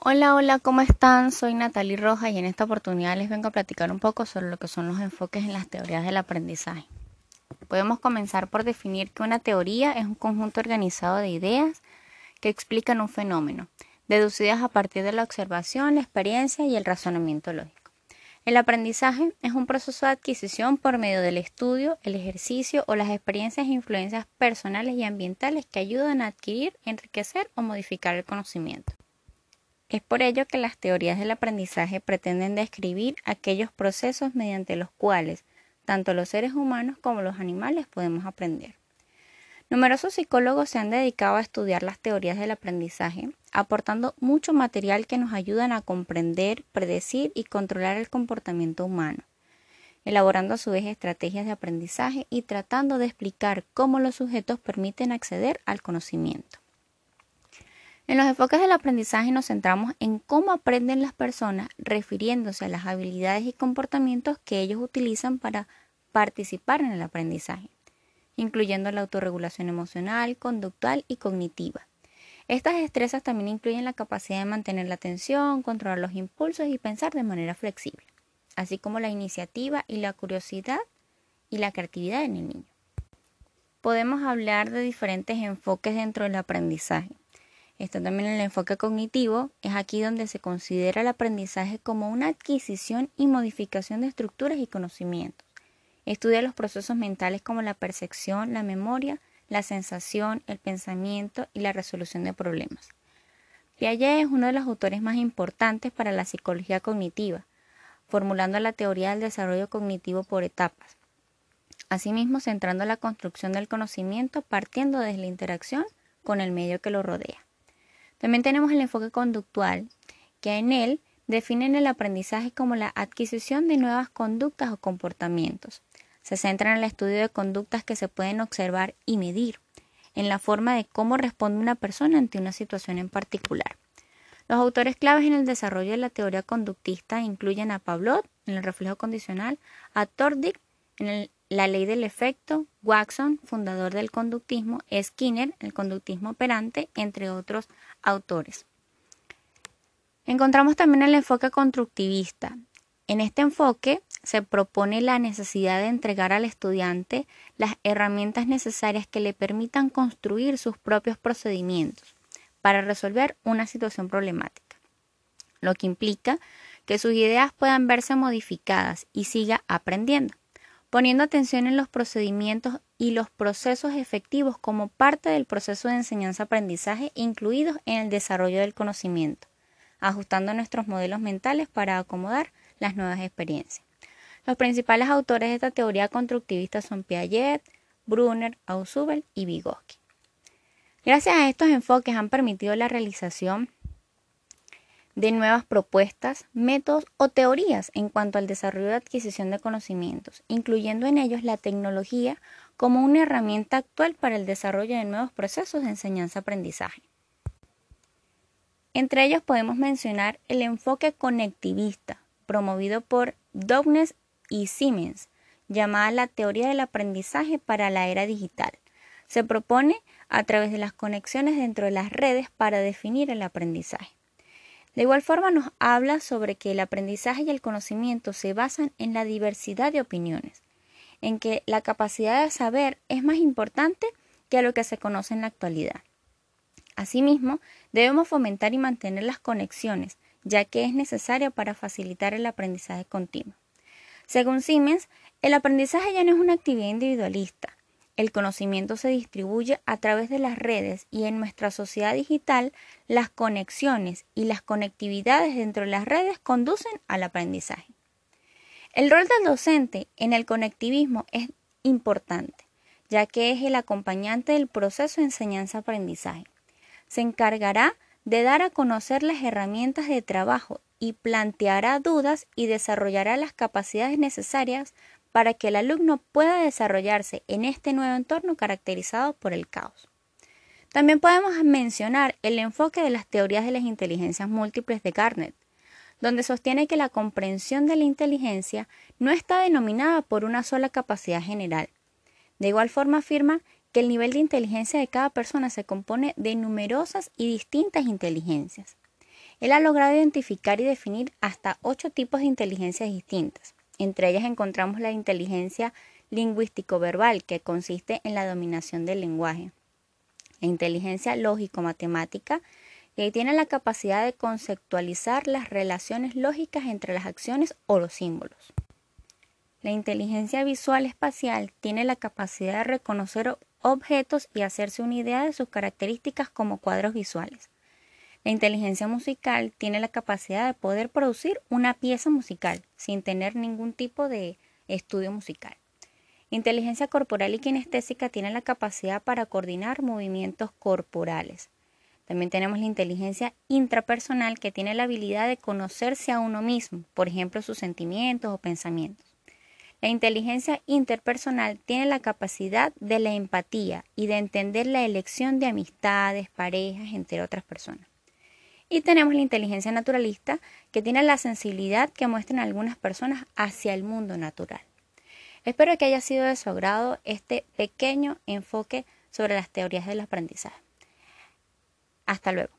Hola, hola, ¿cómo están? Soy Natalie Rojas y en esta oportunidad les vengo a platicar un poco sobre lo que son los enfoques en las teorías del aprendizaje. Podemos comenzar por definir que una teoría es un conjunto organizado de ideas que explican un fenómeno, deducidas a partir de la observación, la experiencia y el razonamiento lógico. El aprendizaje es un proceso de adquisición por medio del estudio, el ejercicio o las experiencias e influencias personales y ambientales que ayudan a adquirir, enriquecer o modificar el conocimiento. Es por ello que las teorías del aprendizaje pretenden describir aquellos procesos mediante los cuales tanto los seres humanos como los animales podemos aprender. Numerosos psicólogos se han dedicado a estudiar las teorías del aprendizaje, aportando mucho material que nos ayudan a comprender, predecir y controlar el comportamiento humano, elaborando a su vez estrategias de aprendizaje y tratando de explicar cómo los sujetos permiten acceder al conocimiento. En los enfoques del aprendizaje nos centramos en cómo aprenden las personas refiriéndose a las habilidades y comportamientos que ellos utilizan para participar en el aprendizaje, incluyendo la autorregulación emocional, conductual y cognitiva. Estas destrezas también incluyen la capacidad de mantener la atención, controlar los impulsos y pensar de manera flexible, así como la iniciativa y la curiosidad y la creatividad en el niño. Podemos hablar de diferentes enfoques dentro del aprendizaje Está también el enfoque cognitivo, es aquí donde se considera el aprendizaje como una adquisición y modificación de estructuras y conocimientos. Estudia los procesos mentales como la percepción, la memoria, la sensación, el pensamiento y la resolución de problemas. Piaget es uno de los autores más importantes para la psicología cognitiva, formulando la teoría del desarrollo cognitivo por etapas. Asimismo, centrando la construcción del conocimiento partiendo desde la interacción con el medio que lo rodea. También tenemos el enfoque conductual, que en él definen el aprendizaje como la adquisición de nuevas conductas o comportamientos. Se centra en el estudio de conductas que se pueden observar y medir, en la forma de cómo responde una persona ante una situación en particular. Los autores claves en el desarrollo de la teoría conductista incluyen a Pavlov en el reflejo condicional, a Tordick en la ley del efecto, Watson, fundador del conductismo, Skinner, el conductismo operante, entre otros autores. Encontramos también el enfoque constructivista. En este enfoque se propone la necesidad de entregar al estudiante las herramientas necesarias que le permitan construir sus propios procedimientos para resolver una situación problemática, lo que implica que sus ideas puedan verse modificadas y siga aprendiendo poniendo atención en los procedimientos y los procesos efectivos como parte del proceso de enseñanza-aprendizaje incluidos en el desarrollo del conocimiento, ajustando nuestros modelos mentales para acomodar las nuevas experiencias. Los principales autores de esta teoría constructivista son Piaget, Brunner, Ausubel y Vygotsky. Gracias a estos enfoques han permitido la realización de nuevas propuestas, métodos o teorías en cuanto al desarrollo de adquisición de conocimientos, incluyendo en ellos la tecnología como una herramienta actual para el desarrollo de nuevos procesos de enseñanza-aprendizaje. Entre ellos podemos mencionar el enfoque conectivista, promovido por Downes y Siemens, llamada la teoría del aprendizaje para la era digital. Se propone a través de las conexiones dentro de las redes para definir el aprendizaje. De igual forma nos habla sobre que el aprendizaje y el conocimiento se basan en la diversidad de opiniones, en que la capacidad de saber es más importante que lo que se conoce en la actualidad. Asimismo, debemos fomentar y mantener las conexiones, ya que es necesario para facilitar el aprendizaje continuo. Según Siemens, el aprendizaje ya no es una actividad individualista, el conocimiento se distribuye a través de las redes y en nuestra sociedad digital las conexiones y las conectividades dentro de las redes conducen al aprendizaje. El rol del docente en el conectivismo es importante, ya que es el acompañante del proceso de enseñanza-aprendizaje. Se encargará de dar a conocer las herramientas de trabajo y planteará dudas y desarrollará las capacidades necesarias para que el alumno pueda desarrollarse en este nuevo entorno caracterizado por el caos. También podemos mencionar el enfoque de las teorías de las inteligencias múltiples de Garnet, donde sostiene que la comprensión de la inteligencia no está denominada por una sola capacidad general. De igual forma afirma que el nivel de inteligencia de cada persona se compone de numerosas y distintas inteligencias. Él ha logrado identificar y definir hasta ocho tipos de inteligencias distintas. Entre ellas encontramos la inteligencia lingüístico-verbal, que consiste en la dominación del lenguaje. La inteligencia lógico-matemática, que tiene la capacidad de conceptualizar las relaciones lógicas entre las acciones o los símbolos. La inteligencia visual espacial tiene la capacidad de reconocer objetos y hacerse una idea de sus características como cuadros visuales. La inteligencia musical tiene la capacidad de poder producir una pieza musical sin tener ningún tipo de estudio musical. Inteligencia corporal y kinestésica tiene la capacidad para coordinar movimientos corporales. También tenemos la inteligencia intrapersonal que tiene la habilidad de conocerse a uno mismo, por ejemplo, sus sentimientos o pensamientos. La inteligencia interpersonal tiene la capacidad de la empatía y de entender la elección de amistades, parejas, entre otras personas. Y tenemos la inteligencia naturalista, que tiene la sensibilidad que muestran algunas personas hacia el mundo natural. Espero que haya sido de su agrado este pequeño enfoque sobre las teorías del aprendizaje. Hasta luego.